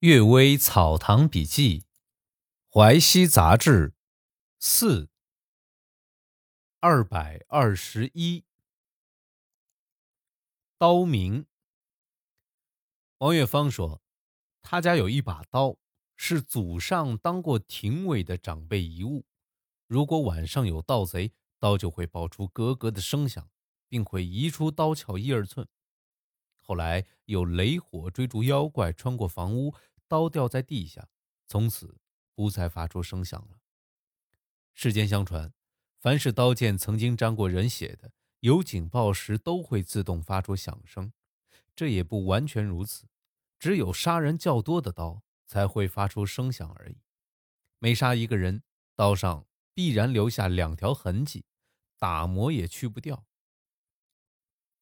阅微草堂笔记，淮西杂志，四二百二十一。刀名。王月芳说，他家有一把刀，是祖上当过廷尉的长辈遗物。如果晚上有盗贼，刀就会爆出咯咯的声响，并会移出刀鞘一二寸。后来有雷火追逐妖怪，穿过房屋。刀掉在地下，从此不再发出声响了。世间相传，凡是刀剑曾经沾过人血的，有警报时都会自动发出响声。这也不完全如此，只有杀人较多的刀才会发出声响而已。每杀一个人，刀上必然留下两条痕迹，打磨也去不掉。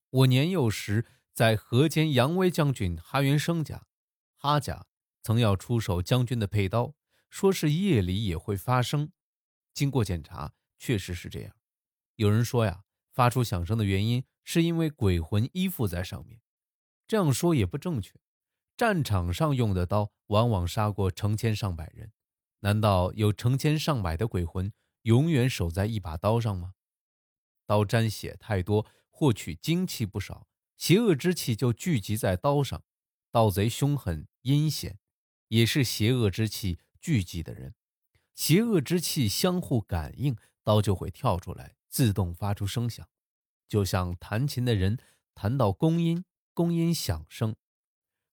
我年幼时在河间杨威将军哈元生家，哈家。曾要出手将军的佩刀，说是夜里也会发声。经过检查，确实是这样。有人说呀，发出响声的原因是因为鬼魂依附在上面。这样说也不正确。战场上用的刀，往往杀过成千上百人。难道有成千上百的鬼魂永远守在一把刀上吗？刀沾血太多，获取精气不少，邪恶之气就聚集在刀上。盗贼凶狠阴险。也是邪恶之气聚集的人，邪恶之气相互感应，刀就会跳出来，自动发出声响，就像弹琴的人弹到宫音，宫音响声；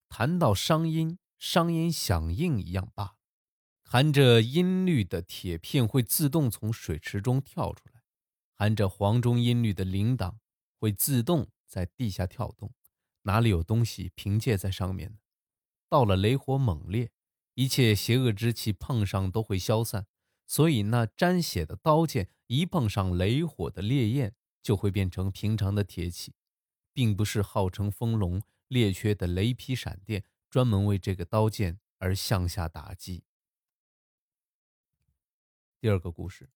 弹到商音，商音响应一样罢了。含着音律的铁片会自动从水池中跳出来，含着黄钟音律的铃铛会自动在地下跳动。哪里有东西凭借在上面呢？到了雷火猛烈，一切邪恶之气碰上都会消散，所以那沾血的刀剑一碰上雷火的烈焰，就会变成平常的铁器，并不是号称风龙猎缺的雷劈闪电专门为这个刀剑而向下打击。第二个故事，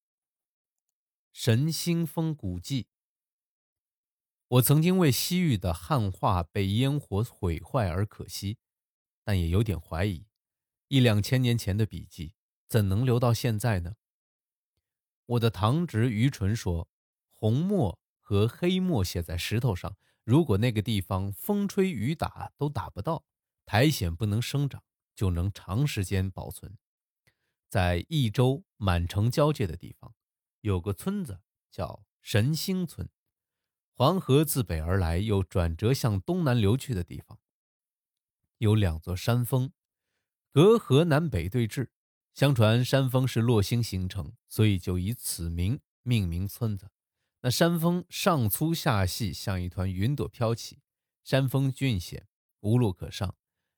神兴峰古迹。我曾经为西域的汉化被烟火毁坏而可惜。但也有点怀疑，一两千年前的笔记怎能留到现在呢？我的堂侄于纯说，红墨和黑墨写在石头上，如果那个地方风吹雨打都打不到，苔藓不能生长，就能长时间保存。在益州满城交界的地方，有个村子叫神兴村，黄河自北而来，又转折向东南流去的地方。有两座山峰，隔河南北对峙。相传山峰是落星形成，所以就以此名命名村子。那山峰上粗下细，像一团云朵飘起。山峰峻险，无路可上。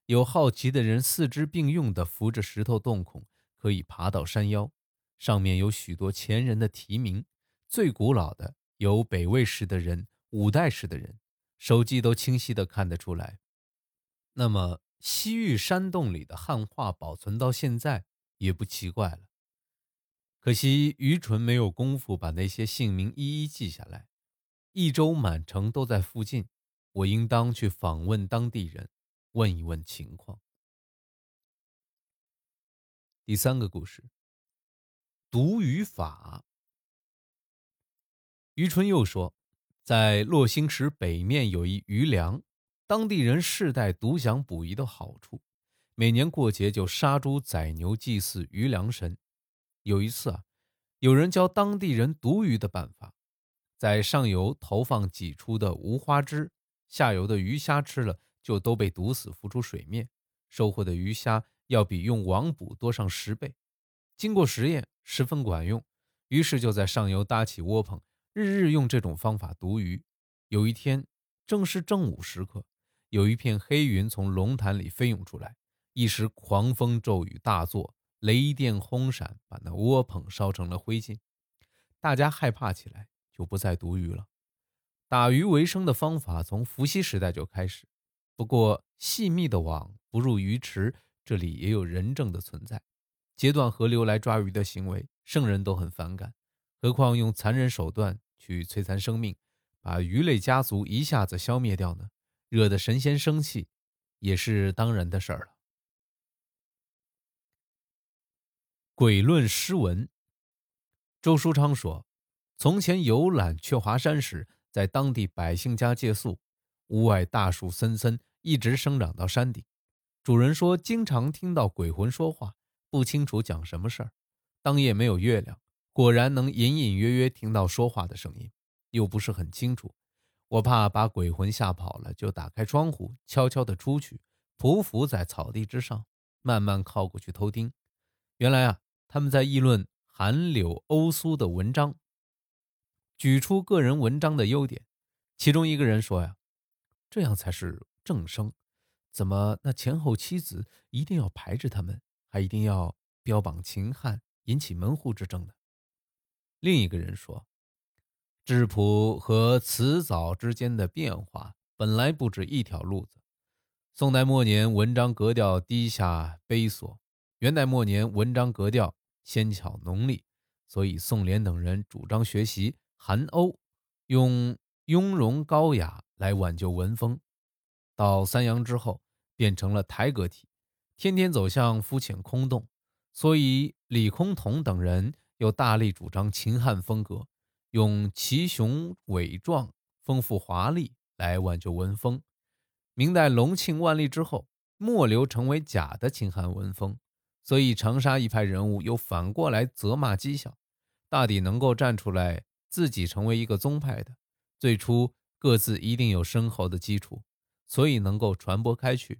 有好奇的人四肢并用的扶着石头洞孔，可以爬到山腰。上面有许多前人的题名，最古老的有北魏时的人、五代时的人，手迹都清晰的看得出来。那么，西域山洞里的汉画保存到现在也不奇怪了。可惜愚蠢没有功夫把那些姓名一一记下来。益州满城都在附近，我应当去访问当地人，问一问情况。第三个故事，读语法。愚蠢又说，在洛星池北面有一余梁。当地人世代独享捕鱼的好处，每年过节就杀猪宰牛祭祀鱼粮神。有一次啊，有人教当地人毒鱼的办法，在上游投放挤出的无花枝，下游的鱼虾吃了就都被毒死，浮出水面，收获的鱼虾要比用网捕多上十倍。经过实验，十分管用，于是就在上游搭起窝棚，日日用这种方法毒鱼。有一天，正是正午时刻。有一片黑云从龙潭里飞涌出来，一时狂风骤雨大作，雷电轰闪，把那窝棚烧成了灰烬。大家害怕起来，就不再毒鱼了。打鱼为生的方法从伏羲时代就开始，不过细密的网不入鱼池，这里也有人证的存在。截断河流来抓鱼的行为，圣人都很反感，何况用残忍手段去摧残生命，把鱼类家族一下子消灭掉呢？惹得神仙生气，也是当然的事儿了。鬼论诗文。周书昌说，从前游览鹊华山时，在当地百姓家借宿，屋外大树森森，一直生长到山顶。主人说，经常听到鬼魂说话，不清楚讲什么事儿。当夜没有月亮，果然能隐隐约约听到说话的声音，又不是很清楚。我怕把鬼魂吓跑了，就打开窗户，悄悄地出去，匍匐在草地之上，慢慢靠过去偷听。原来啊，他们在议论韩柳欧苏的文章。举出个人文章的优点，其中一个人说：“呀，这样才是正声，怎么那前后妻子一定要排斥他们，还一定要标榜秦汉，引起门户之争呢？”另一个人说：“质朴和辞藻之间的变化本来不止一条路子。宋代末年文章格调低下卑琐，元代末年文章格调纤巧浓丽，所以宋濂等人主张学习。”韩欧用雍容高雅来挽救文风，到三阳之后变成了台阁体，天天走向肤浅空洞。所以李空同等人又大力主张秦汉风格，用奇雄伟壮、丰富华丽来挽救文风。明代隆庆万历之后，末流成为假的秦汉文风，所以长沙一派人物又反过来责骂讥笑，大抵能够站出来。自己成为一个宗派的，最初各自一定有深厚的基础，所以能够传播开去。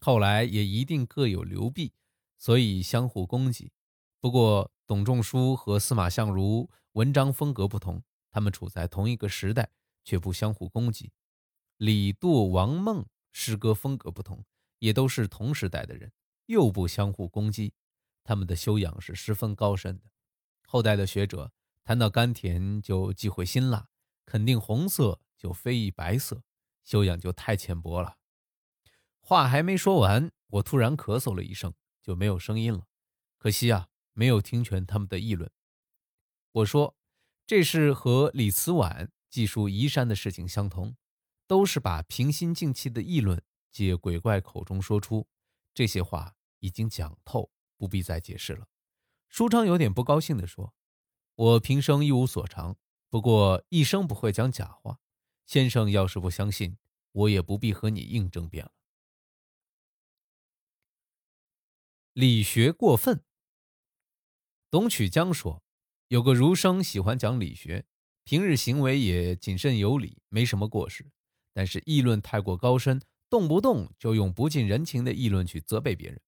后来也一定各有流弊，所以相互攻击。不过董仲舒和司马相如文章风格不同，他们处在同一个时代，却不相互攻击。李杜、王孟诗歌风格不同，也都是同时代的人，又不相互攻击。他们的修养是十分高深的。后代的学者。谈到甘甜就忌讳辛辣，肯定红色就非议白色，修养就太浅薄了。话还没说完，我突然咳嗽了一声，就没有声音了。可惜啊，没有听全他们的议论。我说，这是和李慈晚记述移山的事情相同，都是把平心静气的议论借鬼怪口中说出。这些话已经讲透，不必再解释了。舒昌有点不高兴地说。我平生一无所长，不过一生不会讲假话。先生要是不相信，我也不必和你硬争辩了。理学过分。董曲江说，有个儒生喜欢讲理学，平日行为也谨慎有礼，没什么过失。但是议论太过高深，动不动就用不近人情的议论去责备别人。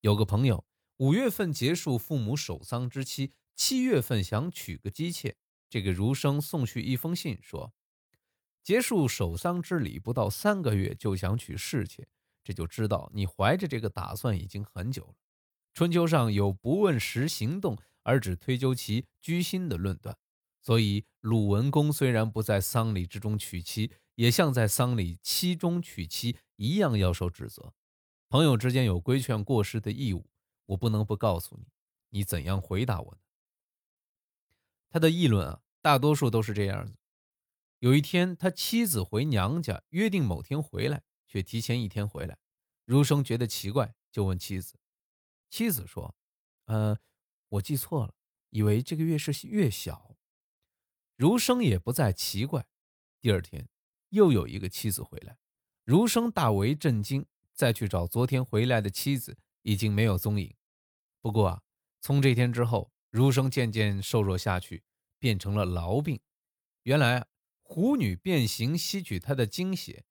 有个朋友五月份结束父母守丧之期。七月份想娶个姬妾，这个儒生送去一封信，说结束守丧之礼不到三个月就想娶侍妾，这就知道你怀着这个打算已经很久了。春秋上有不问实行动而只推究其居心的论断，所以鲁文公虽然不在丧礼之中娶妻，也像在丧礼期中娶妻一样要受指责。朋友之间有规劝过失的义务，我不能不告诉你，你怎样回答我呢？他的议论啊，大多数都是这样子。有一天，他妻子回娘家，约定某天回来，却提前一天回来。儒生觉得奇怪，就问妻子。妻子说：“呃，我记错了，以为这个月是月小。”儒生也不再奇怪。第二天，又有一个妻子回来，儒生大为震惊，再去找昨天回来的妻子，已经没有踪影。不过啊，从这天之后。儒生渐渐瘦弱下去，变成了痨病。原来啊，狐女变形吸取他的精血，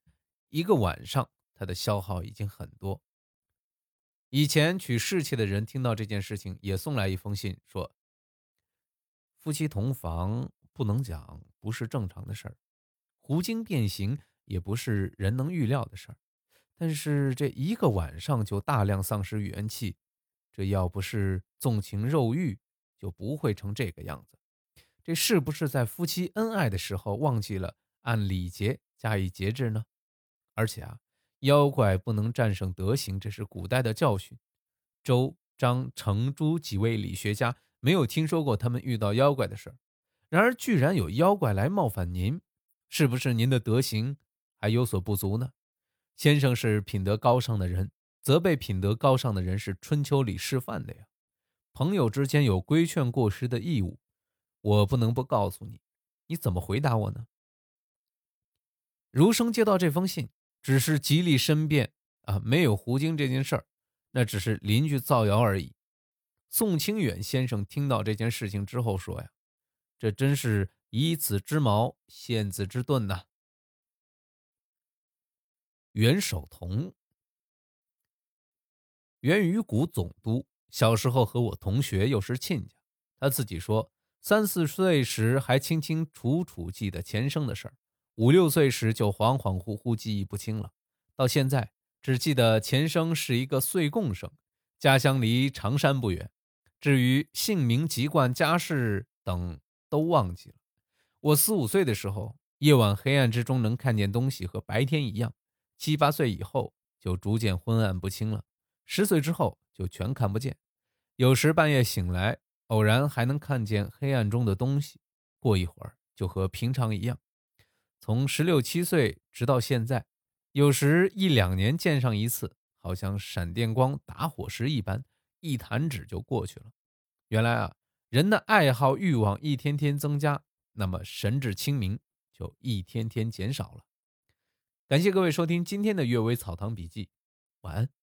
一个晚上他的消耗已经很多。以前娶侍妾的人听到这件事情，也送来一封信，说：夫妻同房不能讲不是正常的事儿，狐精变形也不是人能预料的事儿。但是这一个晚上就大量丧失元气，这要不是纵情肉欲。就不会成这个样子。这是不是在夫妻恩爱的时候忘记了按礼节加以节制呢？而且啊，妖怪不能战胜德行，这是古代的教训。周、张、程、朱几位理学家没有听说过他们遇到妖怪的事儿，然而居然有妖怪来冒犯您，是不是您的德行还有所不足呢？先生是品德高尚的人，责备品德高尚的人是春秋里示范的呀。朋友之间有规劝过失的义务，我不能不告诉你，你怎么回答我呢？儒生接到这封信，只是极力申辩啊，没有胡经这件事儿，那只是邻居造谣而已。宋清远先生听到这件事情之后说呀：“这真是以子之矛陷子之盾呐。”袁守同，袁于谷总督，小时候和我同学，又是亲家。他自己说，三四岁时还清清楚楚记得前生的事儿。五六岁时就恍恍惚惚记忆不清了，到现在只记得前生是一个岁贡生，家乡离常山不远。至于姓名、籍贯、家世等都忘记了。我四五岁的时候，夜晚黑暗之中能看见东西和白天一样；七八岁以后就逐渐昏暗不清了；十岁之后就全看不见。有时半夜醒来，偶然还能看见黑暗中的东西，过一会儿就和平常一样。从十六七岁直到现在，有时一两年见上一次，好像闪电光打火石一般，一弹指就过去了。原来啊，人的爱好欲望一天天增加，那么神志清明就一天天减少了。感谢各位收听今天的《阅微草堂笔记》，晚安。